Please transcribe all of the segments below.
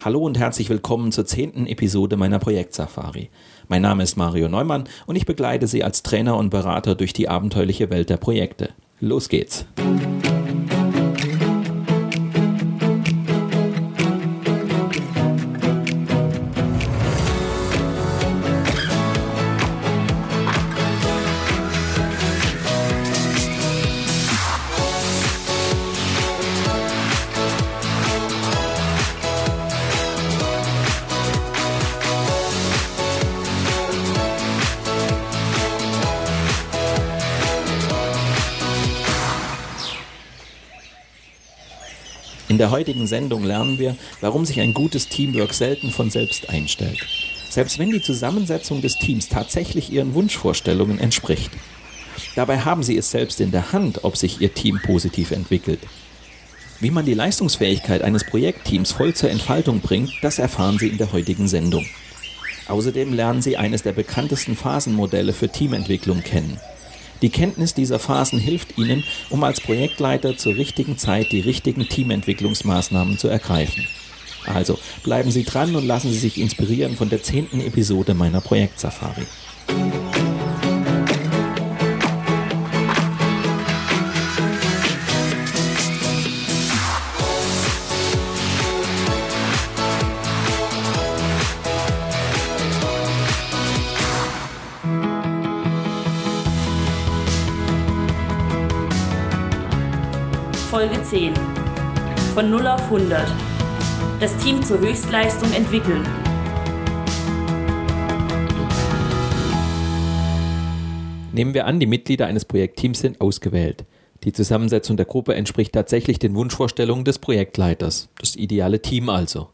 Hallo und herzlich willkommen zur zehnten Episode meiner Projektsafari. Mein Name ist Mario Neumann und ich begleite Sie als Trainer und Berater durch die abenteuerliche Welt der Projekte. Los geht's! In der heutigen Sendung lernen wir, warum sich ein gutes Teamwork selten von selbst einstellt. Selbst wenn die Zusammensetzung des Teams tatsächlich ihren Wunschvorstellungen entspricht. Dabei haben sie es selbst in der Hand, ob sich ihr Team positiv entwickelt. Wie man die Leistungsfähigkeit eines Projektteams voll zur Entfaltung bringt, das erfahren Sie in der heutigen Sendung. Außerdem lernen Sie eines der bekanntesten Phasenmodelle für Teamentwicklung kennen. Die Kenntnis dieser Phasen hilft Ihnen, um als Projektleiter zur richtigen Zeit die richtigen Teamentwicklungsmaßnahmen zu ergreifen. Also bleiben Sie dran und lassen Sie sich inspirieren von der zehnten Episode meiner Projektsafari. Folge 10. Von 0 auf 100. Das Team zur Höchstleistung entwickeln. Nehmen wir an, die Mitglieder eines Projektteams sind ausgewählt. Die Zusammensetzung der Gruppe entspricht tatsächlich den Wunschvorstellungen des Projektleiters, das ideale Team also.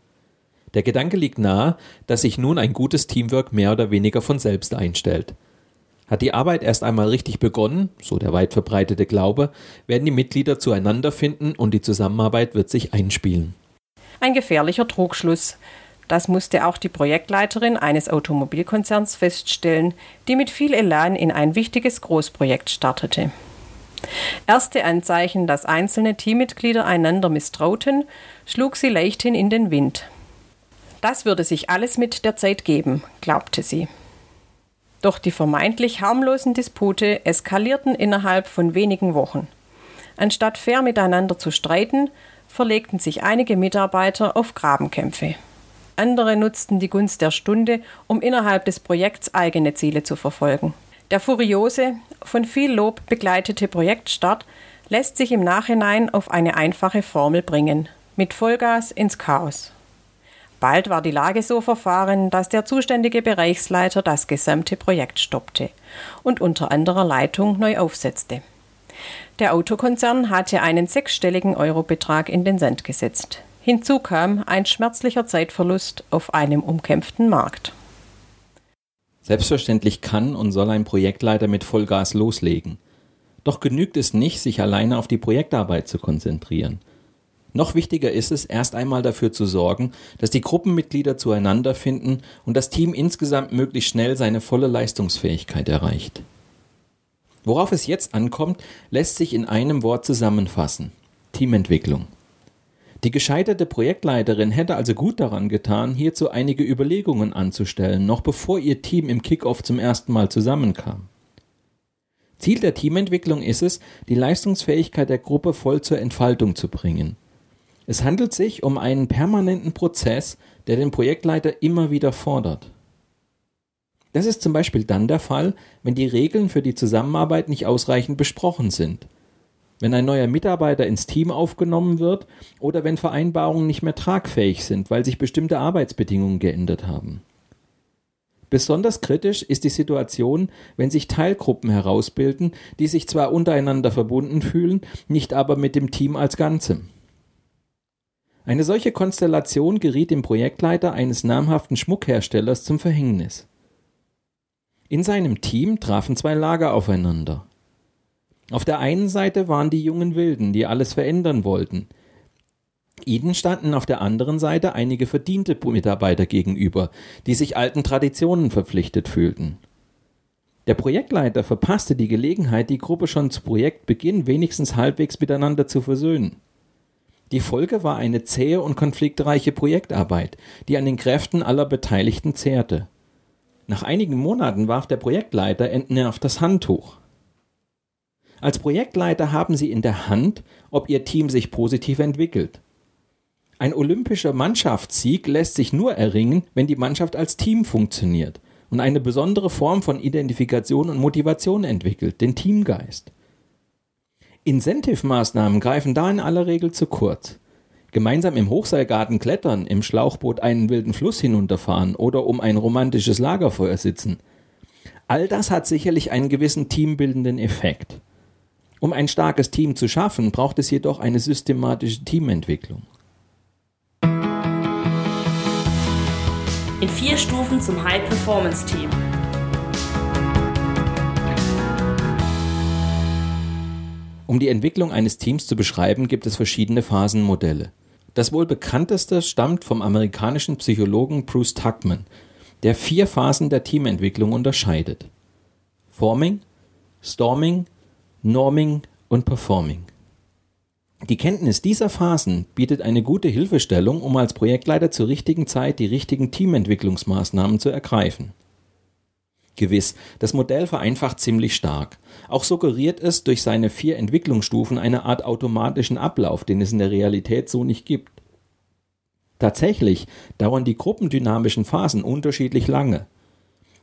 Der Gedanke liegt nahe, dass sich nun ein gutes Teamwork mehr oder weniger von selbst einstellt. Hat die Arbeit erst einmal richtig begonnen, so der weit verbreitete Glaube, werden die Mitglieder zueinander finden und die Zusammenarbeit wird sich einspielen. Ein gefährlicher Trugschluss. Das musste auch die Projektleiterin eines Automobilkonzerns feststellen, die mit viel Elan in ein wichtiges Großprojekt startete. Erste Anzeichen, dass einzelne Teammitglieder einander misstrauten, schlug sie leichthin in den Wind. Das würde sich alles mit der Zeit geben, glaubte sie. Doch die vermeintlich harmlosen Dispute eskalierten innerhalb von wenigen Wochen. Anstatt fair miteinander zu streiten, verlegten sich einige Mitarbeiter auf Grabenkämpfe. Andere nutzten die Gunst der Stunde, um innerhalb des Projekts eigene Ziele zu verfolgen. Der furiose, von viel Lob begleitete Projektstart lässt sich im Nachhinein auf eine einfache Formel bringen. Mit Vollgas ins Chaos. Bald war die Lage so verfahren, dass der zuständige Bereichsleiter das gesamte Projekt stoppte und unter anderer Leitung neu aufsetzte. Der Autokonzern hatte einen sechsstelligen Eurobetrag in den Sand gesetzt. Hinzu kam ein schmerzlicher Zeitverlust auf einem umkämpften Markt. Selbstverständlich kann und soll ein Projektleiter mit Vollgas loslegen. Doch genügt es nicht, sich alleine auf die Projektarbeit zu konzentrieren – noch wichtiger ist es, erst einmal dafür zu sorgen, dass die Gruppenmitglieder zueinander finden und das Team insgesamt möglichst schnell seine volle Leistungsfähigkeit erreicht. Worauf es jetzt ankommt, lässt sich in einem Wort zusammenfassen. Teamentwicklung. Die gescheiterte Projektleiterin hätte also gut daran getan, hierzu einige Überlegungen anzustellen, noch bevor ihr Team im Kickoff zum ersten Mal zusammenkam. Ziel der Teamentwicklung ist es, die Leistungsfähigkeit der Gruppe voll zur Entfaltung zu bringen. Es handelt sich um einen permanenten Prozess, der den Projektleiter immer wieder fordert. Das ist zum Beispiel dann der Fall, wenn die Regeln für die Zusammenarbeit nicht ausreichend besprochen sind, wenn ein neuer Mitarbeiter ins Team aufgenommen wird oder wenn Vereinbarungen nicht mehr tragfähig sind, weil sich bestimmte Arbeitsbedingungen geändert haben. Besonders kritisch ist die Situation, wenn sich Teilgruppen herausbilden, die sich zwar untereinander verbunden fühlen, nicht aber mit dem Team als Ganzem. Eine solche Konstellation geriet dem Projektleiter eines namhaften Schmuckherstellers zum Verhängnis. In seinem Team trafen zwei Lager aufeinander. Auf der einen Seite waren die jungen Wilden, die alles verändern wollten. Ihnen standen auf der anderen Seite einige verdiente Mitarbeiter gegenüber, die sich alten Traditionen verpflichtet fühlten. Der Projektleiter verpasste die Gelegenheit, die Gruppe schon zu Projektbeginn wenigstens halbwegs miteinander zu versöhnen. Die Folge war eine zähe und konfliktreiche Projektarbeit, die an den Kräften aller Beteiligten zehrte. Nach einigen Monaten warf der Projektleiter entnervt das Handtuch. Als Projektleiter haben Sie in der Hand, ob Ihr Team sich positiv entwickelt. Ein olympischer Mannschaftssieg lässt sich nur erringen, wenn die Mannschaft als Team funktioniert und eine besondere Form von Identifikation und Motivation entwickelt, den Teamgeist. Incentive-Maßnahmen greifen da in aller Regel zu kurz. Gemeinsam im Hochseilgarten klettern, im Schlauchboot einen wilden Fluss hinunterfahren oder um ein romantisches Lagerfeuer sitzen. All das hat sicherlich einen gewissen teambildenden Effekt. Um ein starkes Team zu schaffen, braucht es jedoch eine systematische Teamentwicklung. In vier Stufen zum High-Performance-Team. Um die Entwicklung eines Teams zu beschreiben, gibt es verschiedene Phasenmodelle. Das wohl bekannteste stammt vom amerikanischen Psychologen Bruce Tuckman, der vier Phasen der Teamentwicklung unterscheidet. Forming, Storming, Norming und Performing. Die Kenntnis dieser Phasen bietet eine gute Hilfestellung, um als Projektleiter zur richtigen Zeit die richtigen Teamentwicklungsmaßnahmen zu ergreifen. Gewiss, das Modell vereinfacht ziemlich stark. Auch suggeriert es durch seine vier Entwicklungsstufen eine Art automatischen Ablauf, den es in der Realität so nicht gibt. Tatsächlich dauern die gruppendynamischen Phasen unterschiedlich lange.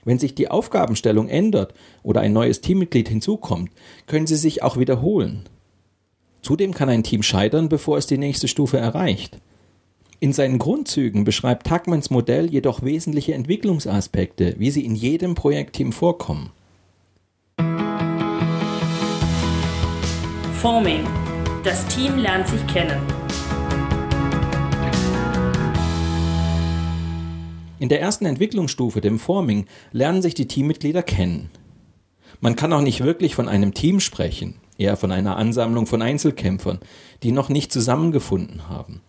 Wenn sich die Aufgabenstellung ändert oder ein neues Teammitglied hinzukommt, können sie sich auch wiederholen. Zudem kann ein Team scheitern, bevor es die nächste Stufe erreicht. In seinen Grundzügen beschreibt Tuckmans Modell jedoch wesentliche Entwicklungsaspekte, wie sie in jedem Projektteam vorkommen. Forming. Das Team lernt sich kennen. In der ersten Entwicklungsstufe, dem Forming, lernen sich die Teammitglieder kennen. Man kann auch nicht wirklich von einem Team sprechen, eher von einer Ansammlung von Einzelkämpfern, die noch nicht zusammengefunden haben.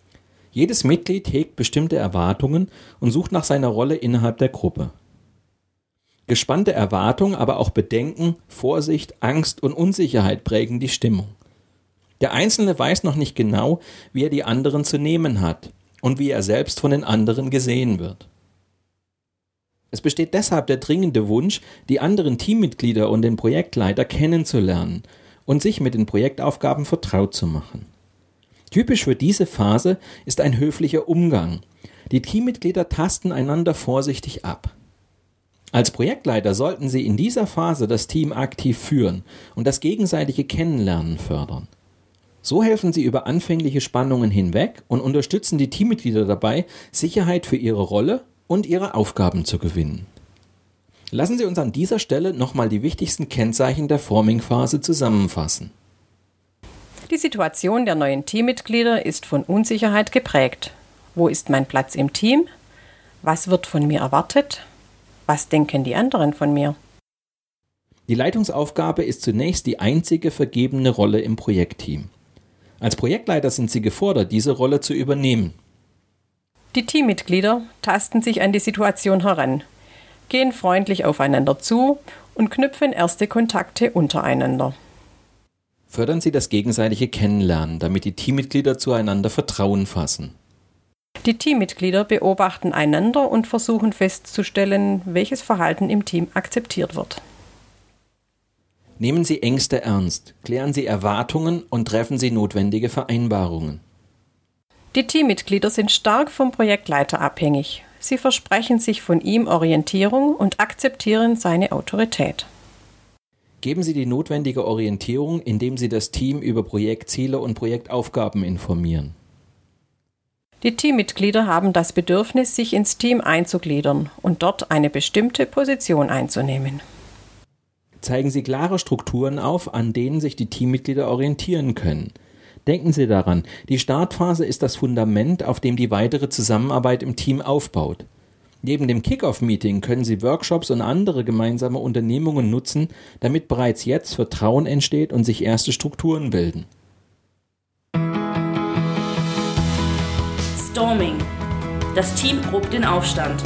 Jedes Mitglied hegt bestimmte Erwartungen und sucht nach seiner Rolle innerhalb der Gruppe. Gespannte Erwartungen, aber auch Bedenken, Vorsicht, Angst und Unsicherheit prägen die Stimmung. Der Einzelne weiß noch nicht genau, wie er die anderen zu nehmen hat und wie er selbst von den anderen gesehen wird. Es besteht deshalb der dringende Wunsch, die anderen Teammitglieder und den Projektleiter kennenzulernen und sich mit den Projektaufgaben vertraut zu machen. Typisch für diese Phase ist ein höflicher Umgang. Die Teammitglieder tasten einander vorsichtig ab. Als Projektleiter sollten Sie in dieser Phase das Team aktiv führen und das gegenseitige Kennenlernen fördern. So helfen Sie über anfängliche Spannungen hinweg und unterstützen die Teammitglieder dabei, Sicherheit für ihre Rolle und ihre Aufgaben zu gewinnen. Lassen Sie uns an dieser Stelle nochmal die wichtigsten Kennzeichen der Forming-Phase zusammenfassen. Die Situation der neuen Teammitglieder ist von Unsicherheit geprägt. Wo ist mein Platz im Team? Was wird von mir erwartet? Was denken die anderen von mir? Die Leitungsaufgabe ist zunächst die einzige vergebene Rolle im Projektteam. Als Projektleiter sind Sie gefordert, diese Rolle zu übernehmen. Die Teammitglieder tasten sich an die Situation heran, gehen freundlich aufeinander zu und knüpfen erste Kontakte untereinander. Fördern Sie das gegenseitige Kennenlernen, damit die Teammitglieder zueinander Vertrauen fassen. Die Teammitglieder beobachten einander und versuchen festzustellen, welches Verhalten im Team akzeptiert wird. Nehmen Sie Ängste ernst, klären Sie Erwartungen und treffen Sie notwendige Vereinbarungen. Die Teammitglieder sind stark vom Projektleiter abhängig. Sie versprechen sich von ihm Orientierung und akzeptieren seine Autorität. Geben Sie die notwendige Orientierung, indem Sie das Team über Projektziele und Projektaufgaben informieren. Die Teammitglieder haben das Bedürfnis, sich ins Team einzugliedern und dort eine bestimmte Position einzunehmen. Zeigen Sie klare Strukturen auf, an denen sich die Teammitglieder orientieren können. Denken Sie daran, die Startphase ist das Fundament, auf dem die weitere Zusammenarbeit im Team aufbaut. Neben dem Kickoff-Meeting können Sie Workshops und andere gemeinsame Unternehmungen nutzen, damit bereits jetzt Vertrauen entsteht und sich erste Strukturen bilden. Storming. Das Team probt den Aufstand.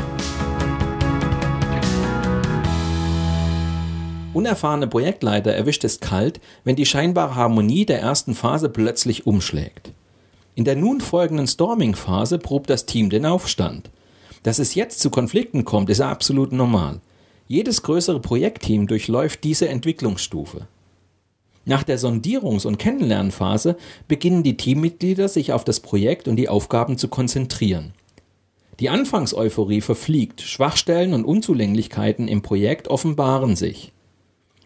Unerfahrene Projektleiter erwischt es kalt, wenn die scheinbare Harmonie der ersten Phase plötzlich umschlägt. In der nun folgenden Storming-Phase probt das Team den Aufstand. Dass es jetzt zu Konflikten kommt, ist absolut normal. Jedes größere Projektteam durchläuft diese Entwicklungsstufe. Nach der Sondierungs- und Kennenlernphase beginnen die Teammitglieder sich auf das Projekt und die Aufgaben zu konzentrieren. Die Anfangseuphorie verfliegt, Schwachstellen und Unzulänglichkeiten im Projekt offenbaren sich.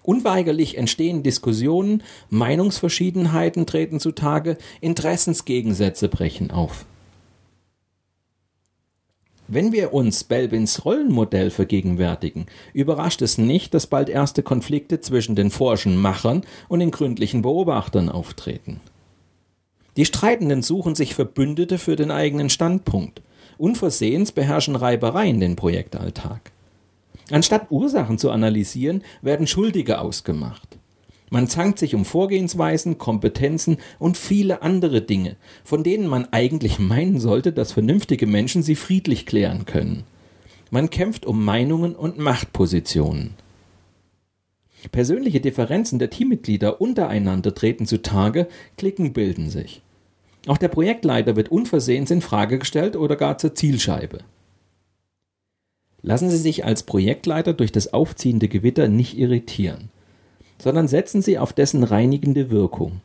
Unweigerlich entstehen Diskussionen, Meinungsverschiedenheiten treten zutage, Interessensgegensätze brechen auf. Wenn wir uns Belbins Rollenmodell vergegenwärtigen, überrascht es nicht, dass bald erste Konflikte zwischen den forschen Machern und den gründlichen Beobachtern auftreten. Die Streitenden suchen sich Verbündete für den eigenen Standpunkt. Unversehens beherrschen Reibereien den Projektalltag. Anstatt Ursachen zu analysieren, werden Schuldige ausgemacht. Man zankt sich um Vorgehensweisen, Kompetenzen und viele andere Dinge, von denen man eigentlich meinen sollte, dass vernünftige Menschen sie friedlich klären können. Man kämpft um Meinungen und Machtpositionen. Persönliche Differenzen der Teammitglieder untereinander treten zutage, Klicken bilden sich. Auch der Projektleiter wird unversehens in Frage gestellt oder gar zur Zielscheibe. Lassen Sie sich als Projektleiter durch das aufziehende Gewitter nicht irritieren, sondern setzen Sie auf dessen reinigende Wirkung.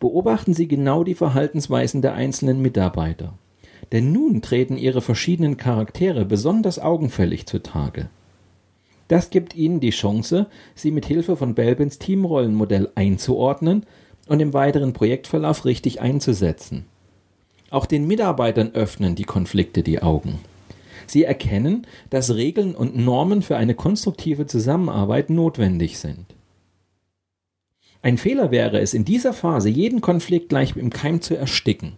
Beobachten Sie genau die Verhaltensweisen der einzelnen Mitarbeiter. Denn nun treten ihre verschiedenen Charaktere besonders augenfällig zutage. Das gibt Ihnen die Chance, sie mit Hilfe von Belbins Teamrollenmodell einzuordnen und im weiteren Projektverlauf richtig einzusetzen. Auch den Mitarbeitern öffnen die Konflikte die Augen. Sie erkennen, dass Regeln und Normen für eine konstruktive Zusammenarbeit notwendig sind. Ein Fehler wäre es, in dieser Phase jeden Konflikt gleich im Keim zu ersticken.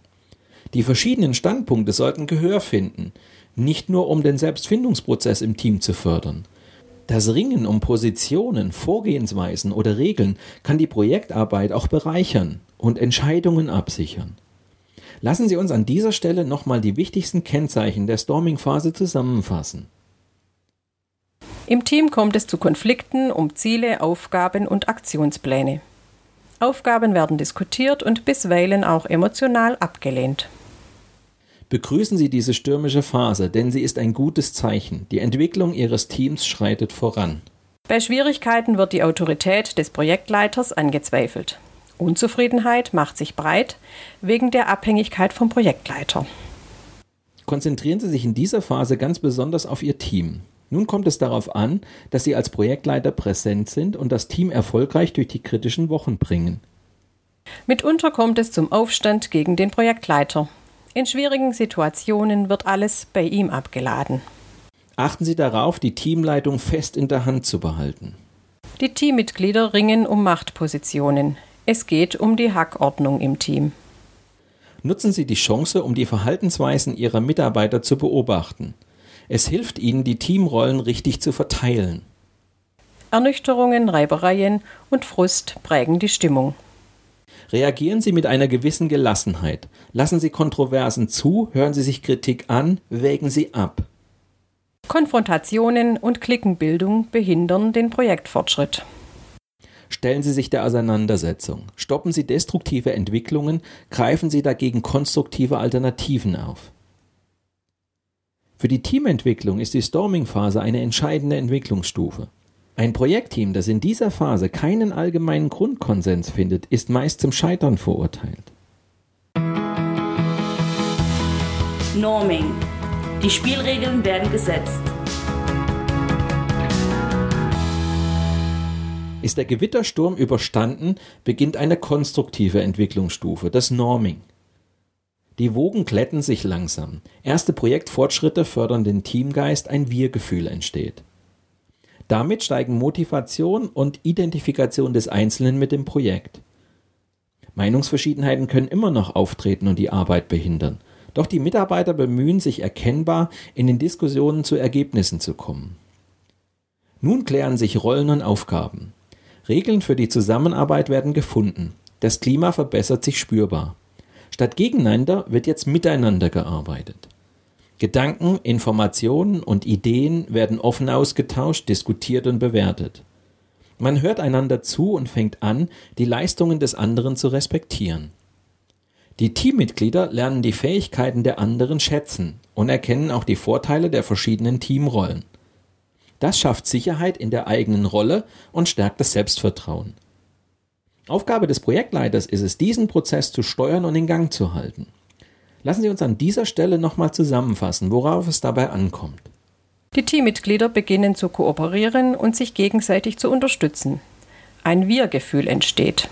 Die verschiedenen Standpunkte sollten Gehör finden, nicht nur um den Selbstfindungsprozess im Team zu fördern. Das Ringen um Positionen, Vorgehensweisen oder Regeln kann die Projektarbeit auch bereichern und Entscheidungen absichern. Lassen Sie uns an dieser Stelle nochmal die wichtigsten Kennzeichen der Storming-Phase zusammenfassen. Im Team kommt es zu Konflikten um Ziele, Aufgaben und Aktionspläne. Aufgaben werden diskutiert und bisweilen auch emotional abgelehnt. Begrüßen Sie diese stürmische Phase, denn sie ist ein gutes Zeichen. Die Entwicklung Ihres Teams schreitet voran. Bei Schwierigkeiten wird die Autorität des Projektleiters angezweifelt. Unzufriedenheit macht sich breit wegen der Abhängigkeit vom Projektleiter. Konzentrieren Sie sich in dieser Phase ganz besonders auf Ihr Team. Nun kommt es darauf an, dass Sie als Projektleiter präsent sind und das Team erfolgreich durch die kritischen Wochen bringen. Mitunter kommt es zum Aufstand gegen den Projektleiter. In schwierigen Situationen wird alles bei ihm abgeladen. Achten Sie darauf, die Teamleitung fest in der Hand zu behalten. Die Teammitglieder ringen um Machtpositionen. Es geht um die Hackordnung im Team. Nutzen Sie die Chance, um die Verhaltensweisen Ihrer Mitarbeiter zu beobachten. Es hilft Ihnen, die Teamrollen richtig zu verteilen. Ernüchterungen, Reibereien und Frust prägen die Stimmung. Reagieren Sie mit einer gewissen Gelassenheit. Lassen Sie Kontroversen zu, hören Sie sich Kritik an, wägen Sie ab. Konfrontationen und Klickenbildung behindern den Projektfortschritt. Stellen Sie sich der Auseinandersetzung. Stoppen Sie destruktive Entwicklungen, greifen Sie dagegen konstruktive Alternativen auf. Für die Teamentwicklung ist die Storming-Phase eine entscheidende Entwicklungsstufe. Ein Projektteam, das in dieser Phase keinen allgemeinen Grundkonsens findet, ist meist zum Scheitern verurteilt. Norming. Die Spielregeln werden gesetzt. Ist der Gewittersturm überstanden, beginnt eine konstruktive Entwicklungsstufe, das Norming. Die Wogen glätten sich langsam. Erste Projektfortschritte fördern den Teamgeist, ein Wir-Gefühl entsteht. Damit steigen Motivation und Identifikation des Einzelnen mit dem Projekt. Meinungsverschiedenheiten können immer noch auftreten und die Arbeit behindern. Doch die Mitarbeiter bemühen sich erkennbar, in den Diskussionen zu Ergebnissen zu kommen. Nun klären sich Rollen und Aufgaben. Regeln für die Zusammenarbeit werden gefunden. Das Klima verbessert sich spürbar. Statt gegeneinander wird jetzt miteinander gearbeitet. Gedanken, Informationen und Ideen werden offen ausgetauscht, diskutiert und bewertet. Man hört einander zu und fängt an, die Leistungen des anderen zu respektieren. Die Teammitglieder lernen die Fähigkeiten der anderen schätzen und erkennen auch die Vorteile der verschiedenen Teamrollen. Das schafft Sicherheit in der eigenen Rolle und stärkt das Selbstvertrauen. Aufgabe des Projektleiters ist es, diesen Prozess zu steuern und in Gang zu halten. Lassen Sie uns an dieser Stelle nochmal zusammenfassen, worauf es dabei ankommt. Die Teammitglieder beginnen zu kooperieren und sich gegenseitig zu unterstützen. Ein Wir-Gefühl entsteht.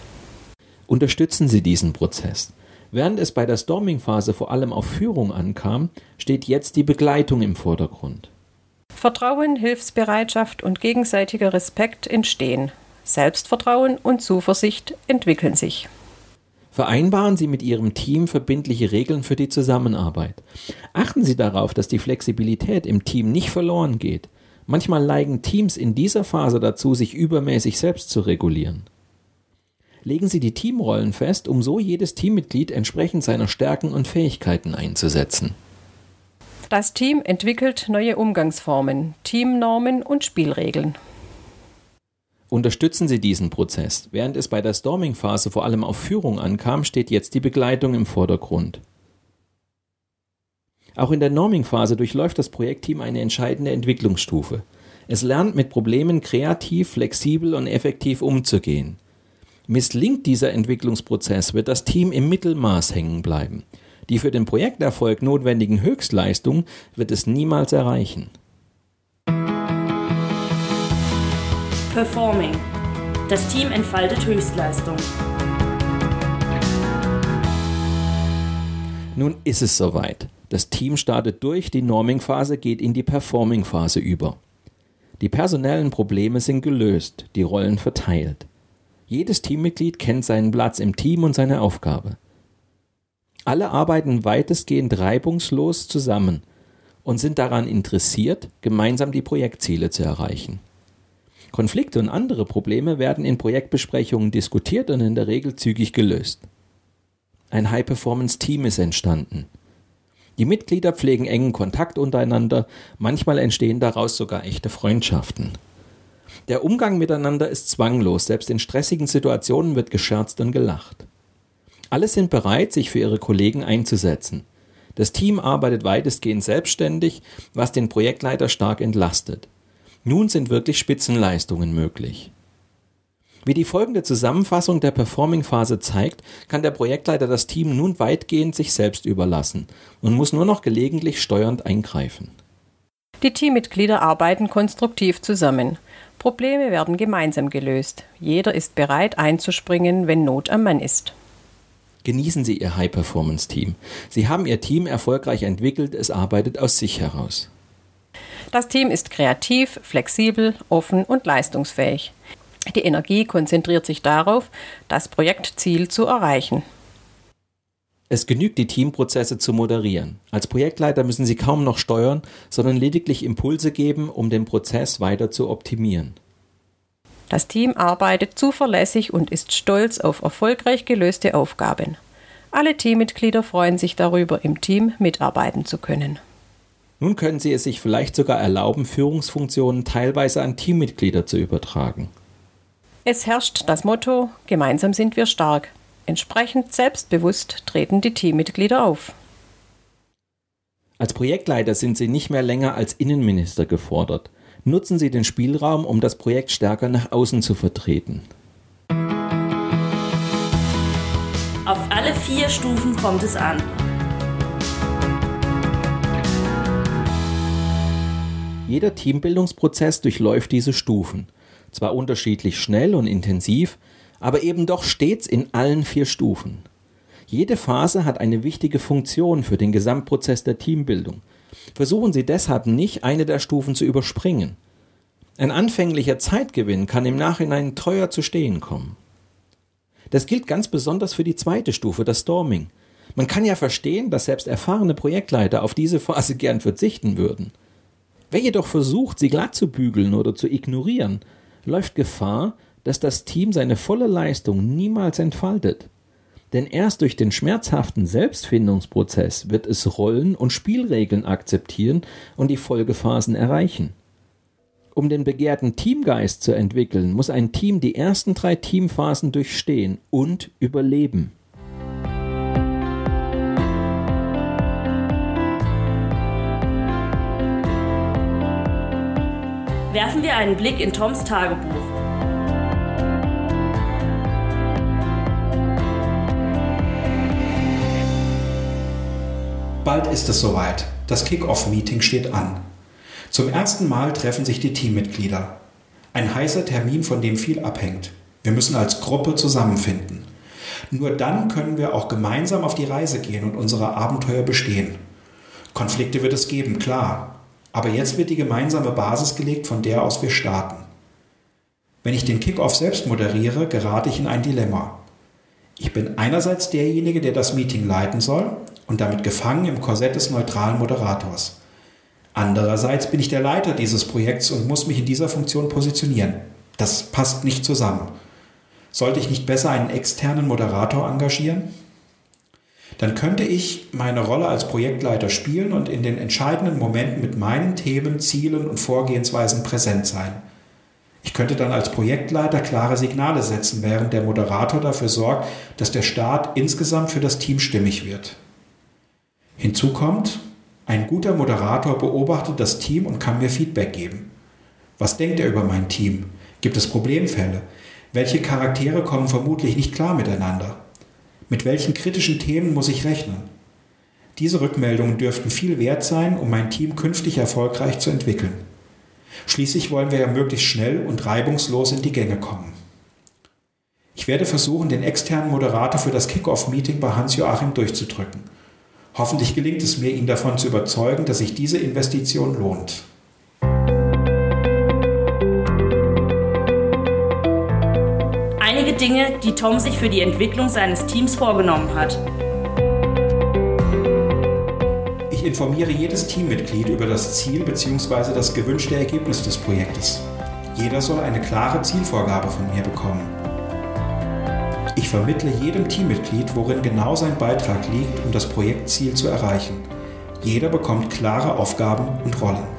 Unterstützen Sie diesen Prozess. Während es bei der Storming-Phase vor allem auf Führung ankam, steht jetzt die Begleitung im Vordergrund. Vertrauen, Hilfsbereitschaft und gegenseitiger Respekt entstehen. Selbstvertrauen und Zuversicht entwickeln sich. Vereinbaren Sie mit Ihrem Team verbindliche Regeln für die Zusammenarbeit. Achten Sie darauf, dass die Flexibilität im Team nicht verloren geht. Manchmal neigen Teams in dieser Phase dazu, sich übermäßig selbst zu regulieren. Legen Sie die Teamrollen fest, um so jedes Teammitglied entsprechend seiner Stärken und Fähigkeiten einzusetzen. Das Team entwickelt neue Umgangsformen, Teamnormen und Spielregeln. Unterstützen Sie diesen Prozess. Während es bei der Storming-Phase vor allem auf Führung ankam, steht jetzt die Begleitung im Vordergrund. Auch in der Norming-Phase durchläuft das Projektteam eine entscheidende Entwicklungsstufe. Es lernt mit Problemen kreativ, flexibel und effektiv umzugehen. Misslingt dieser Entwicklungsprozess, wird das Team im Mittelmaß hängen bleiben. Die für den Projekterfolg notwendigen Höchstleistungen wird es niemals erreichen. Performing. Das Team entfaltet Höchstleistung. Nun ist es soweit. Das Team startet durch, die Norming-Phase geht in die Performing-Phase über. Die personellen Probleme sind gelöst, die Rollen verteilt. Jedes Teammitglied kennt seinen Platz im Team und seine Aufgabe. Alle arbeiten weitestgehend reibungslos zusammen und sind daran interessiert, gemeinsam die Projektziele zu erreichen. Konflikte und andere Probleme werden in Projektbesprechungen diskutiert und in der Regel zügig gelöst. Ein High-Performance-Team ist entstanden. Die Mitglieder pflegen engen Kontakt untereinander, manchmal entstehen daraus sogar echte Freundschaften. Der Umgang miteinander ist zwanglos, selbst in stressigen Situationen wird gescherzt und gelacht. Alle sind bereit, sich für ihre Kollegen einzusetzen. Das Team arbeitet weitestgehend selbstständig, was den Projektleiter stark entlastet. Nun sind wirklich Spitzenleistungen möglich. Wie die folgende Zusammenfassung der Performing-Phase zeigt, kann der Projektleiter das Team nun weitgehend sich selbst überlassen und muss nur noch gelegentlich steuernd eingreifen. Die Teammitglieder arbeiten konstruktiv zusammen. Probleme werden gemeinsam gelöst. Jeder ist bereit einzuspringen, wenn Not am Mann ist. Genießen Sie Ihr High-Performance-Team. Sie haben Ihr Team erfolgreich entwickelt, es arbeitet aus sich heraus. Das Team ist kreativ, flexibel, offen und leistungsfähig. Die Energie konzentriert sich darauf, das Projektziel zu erreichen. Es genügt, die Teamprozesse zu moderieren. Als Projektleiter müssen Sie kaum noch steuern, sondern lediglich Impulse geben, um den Prozess weiter zu optimieren. Das Team arbeitet zuverlässig und ist stolz auf erfolgreich gelöste Aufgaben. Alle Teammitglieder freuen sich darüber, im Team mitarbeiten zu können. Nun können Sie es sich vielleicht sogar erlauben, Führungsfunktionen teilweise an Teammitglieder zu übertragen. Es herrscht das Motto, gemeinsam sind wir stark. Entsprechend selbstbewusst treten die Teammitglieder auf. Als Projektleiter sind Sie nicht mehr länger als Innenminister gefordert. Nutzen Sie den Spielraum, um das Projekt stärker nach außen zu vertreten. Auf alle vier Stufen kommt es an. Jeder Teambildungsprozess durchläuft diese Stufen. Zwar unterschiedlich schnell und intensiv, aber eben doch stets in allen vier Stufen. Jede Phase hat eine wichtige Funktion für den Gesamtprozess der Teambildung. Versuchen Sie deshalb nicht, eine der Stufen zu überspringen. Ein anfänglicher Zeitgewinn kann im Nachhinein teuer zu stehen kommen. Das gilt ganz besonders für die zweite Stufe, das Storming. Man kann ja verstehen, dass selbst erfahrene Projektleiter auf diese Phase gern verzichten würden. Wer jedoch versucht, sie glatt zu bügeln oder zu ignorieren, läuft Gefahr, dass das Team seine volle Leistung niemals entfaltet. Denn erst durch den schmerzhaften Selbstfindungsprozess wird es Rollen und Spielregeln akzeptieren und die Folgephasen erreichen. Um den begehrten Teamgeist zu entwickeln, muss ein Team die ersten drei Teamphasen durchstehen und überleben. Werfen wir einen Blick in Toms Tagebuch. Bald ist es soweit. Das Kick-Off-Meeting steht an. Zum ersten Mal treffen sich die Teammitglieder. Ein heißer Termin, von dem viel abhängt. Wir müssen als Gruppe zusammenfinden. Nur dann können wir auch gemeinsam auf die Reise gehen und unsere Abenteuer bestehen. Konflikte wird es geben, klar. Aber jetzt wird die gemeinsame Basis gelegt, von der aus wir starten. Wenn ich den Kickoff selbst moderiere, gerate ich in ein Dilemma. Ich bin einerseits derjenige, der das Meeting leiten soll, und damit gefangen im Korsett des neutralen Moderators. Andererseits bin ich der Leiter dieses Projekts und muss mich in dieser Funktion positionieren. Das passt nicht zusammen. Sollte ich nicht besser einen externen Moderator engagieren? Dann könnte ich meine Rolle als Projektleiter spielen und in den entscheidenden Momenten mit meinen Themen, Zielen und Vorgehensweisen präsent sein. Ich könnte dann als Projektleiter klare Signale setzen, während der Moderator dafür sorgt, dass der Start insgesamt für das Team stimmig wird. Hinzu kommt, ein guter Moderator beobachtet das Team und kann mir Feedback geben. Was denkt er über mein Team? Gibt es Problemfälle? Welche Charaktere kommen vermutlich nicht klar miteinander? Mit welchen kritischen Themen muss ich rechnen? Diese Rückmeldungen dürften viel wert sein, um mein Team künftig erfolgreich zu entwickeln. Schließlich wollen wir ja möglichst schnell und reibungslos in die Gänge kommen. Ich werde versuchen, den externen Moderator für das Kickoff-Meeting bei Hans-Joachim durchzudrücken. Hoffentlich gelingt es mir, ihn davon zu überzeugen, dass sich diese Investition lohnt. Dinge, die Tom sich für die Entwicklung seines Teams vorgenommen hat. Ich informiere jedes Teammitglied über das Ziel bzw. das gewünschte Ergebnis des Projektes. Jeder soll eine klare Zielvorgabe von mir bekommen. Ich vermittle jedem Teammitglied, worin genau sein Beitrag liegt, um das Projektziel zu erreichen. Jeder bekommt klare Aufgaben und Rollen.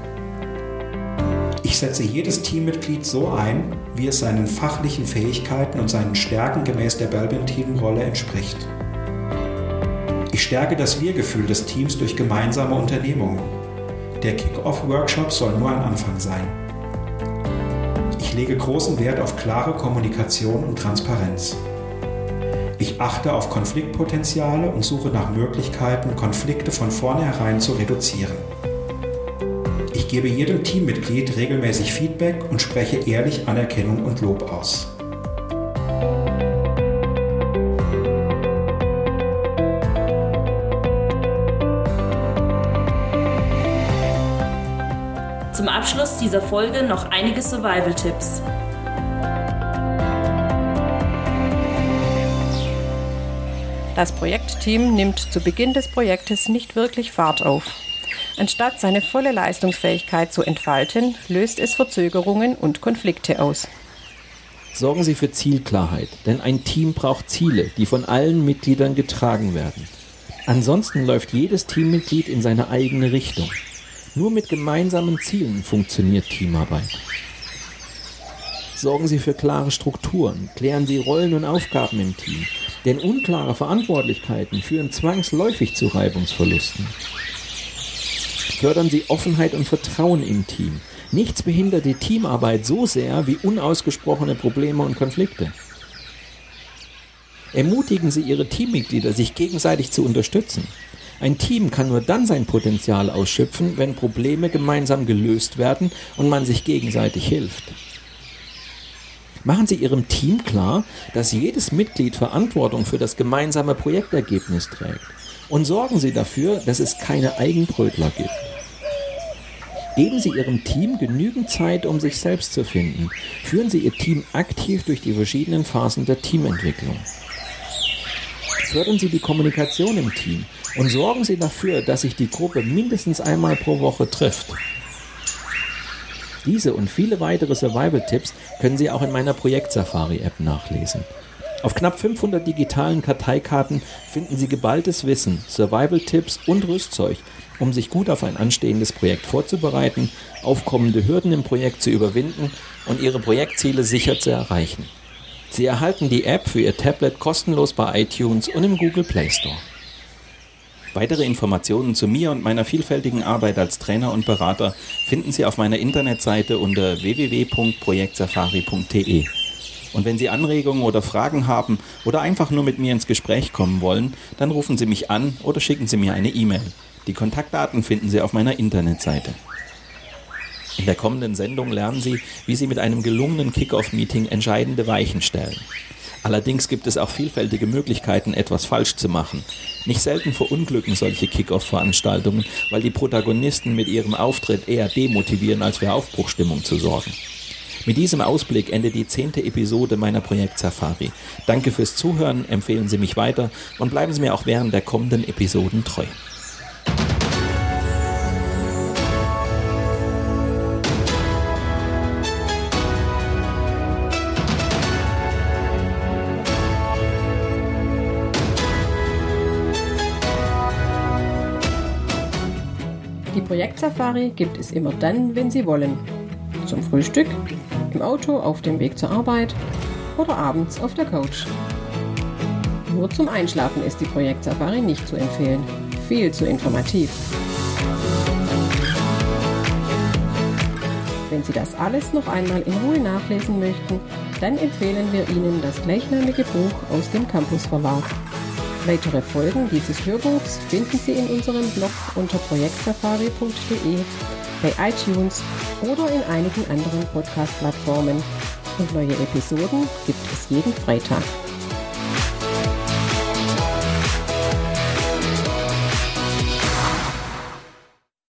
Ich setze jedes Teammitglied so ein, wie es seinen fachlichen Fähigkeiten und seinen Stärken gemäß der Belbin-Teamrolle entspricht. Ich stärke das Wir-Gefühl des Teams durch gemeinsame Unternehmungen. Der Kick-Off-Workshop soll nur ein Anfang sein. Ich lege großen Wert auf klare Kommunikation und Transparenz. Ich achte auf Konfliktpotenziale und suche nach Möglichkeiten, Konflikte von vornherein zu reduzieren. Ich gebe jedem Teammitglied regelmäßig Feedback und spreche ehrlich Anerkennung und Lob aus. Zum Abschluss dieser Folge noch einige Survival-Tipps. Das Projektteam nimmt zu Beginn des Projektes nicht wirklich Fahrt auf. Anstatt seine volle Leistungsfähigkeit zu entfalten, löst es Verzögerungen und Konflikte aus. Sorgen Sie für Zielklarheit, denn ein Team braucht Ziele, die von allen Mitgliedern getragen werden. Ansonsten läuft jedes Teammitglied in seine eigene Richtung. Nur mit gemeinsamen Zielen funktioniert Teamarbeit. Sorgen Sie für klare Strukturen, klären Sie Rollen und Aufgaben im Team, denn unklare Verantwortlichkeiten führen zwangsläufig zu Reibungsverlusten. Fördern Sie Offenheit und Vertrauen im Team. Nichts behindert die Teamarbeit so sehr wie unausgesprochene Probleme und Konflikte. Ermutigen Sie Ihre Teammitglieder, sich gegenseitig zu unterstützen. Ein Team kann nur dann sein Potenzial ausschöpfen, wenn Probleme gemeinsam gelöst werden und man sich gegenseitig hilft. Machen Sie Ihrem Team klar, dass jedes Mitglied Verantwortung für das gemeinsame Projektergebnis trägt. Und sorgen Sie dafür, dass es keine Eigenbrötler gibt. Geben Sie Ihrem Team genügend Zeit, um sich selbst zu finden. Führen Sie Ihr Team aktiv durch die verschiedenen Phasen der Teamentwicklung. Fördern Sie die Kommunikation im Team und sorgen Sie dafür, dass sich die Gruppe mindestens einmal pro Woche trifft. Diese und viele weitere Survival-Tipps können Sie auch in meiner Projekt-Safari-App nachlesen. Auf knapp 500 digitalen Karteikarten finden Sie geballtes Wissen, Survival-Tipps und Rüstzeug, um sich gut auf ein anstehendes Projekt vorzubereiten, aufkommende Hürden im Projekt zu überwinden und Ihre Projektziele sicher zu erreichen. Sie erhalten die App für Ihr Tablet kostenlos bei iTunes und im Google Play Store. Weitere Informationen zu mir und meiner vielfältigen Arbeit als Trainer und Berater finden Sie auf meiner Internetseite unter www.projektsafari.de. Und wenn Sie Anregungen oder Fragen haben oder einfach nur mit mir ins Gespräch kommen wollen, dann rufen Sie mich an oder schicken Sie mir eine E-Mail. Die Kontaktdaten finden Sie auf meiner Internetseite. In der kommenden Sendung lernen Sie, wie Sie mit einem gelungenen Kickoff-Meeting entscheidende Weichen stellen. Allerdings gibt es auch vielfältige Möglichkeiten, etwas falsch zu machen. Nicht selten verunglücken solche Kickoff-Veranstaltungen, weil die Protagonisten mit ihrem Auftritt eher demotivieren, als für Aufbruchstimmung zu sorgen. Mit diesem Ausblick endet die zehnte Episode meiner Projekt Safari. Danke fürs Zuhören, empfehlen Sie mich weiter und bleiben Sie mir auch während der kommenden Episoden treu. Die Projektsafari gibt es immer dann, wenn Sie wollen. Zum Frühstück, im Auto auf dem Weg zur Arbeit oder abends auf der Couch. Nur zum Einschlafen ist die Projektsafari nicht zu empfehlen. Viel zu informativ. Wenn Sie das alles noch einmal in Ruhe nachlesen möchten, dann empfehlen wir Ihnen das gleichnamige Buch aus dem Campus Verlag. Weitere Folgen dieses Hörbuchs finden Sie in unserem Blog unter projektsafari.de, bei iTunes oder in einigen anderen Podcast-Plattformen. Und neue Episoden gibt es jeden Freitag.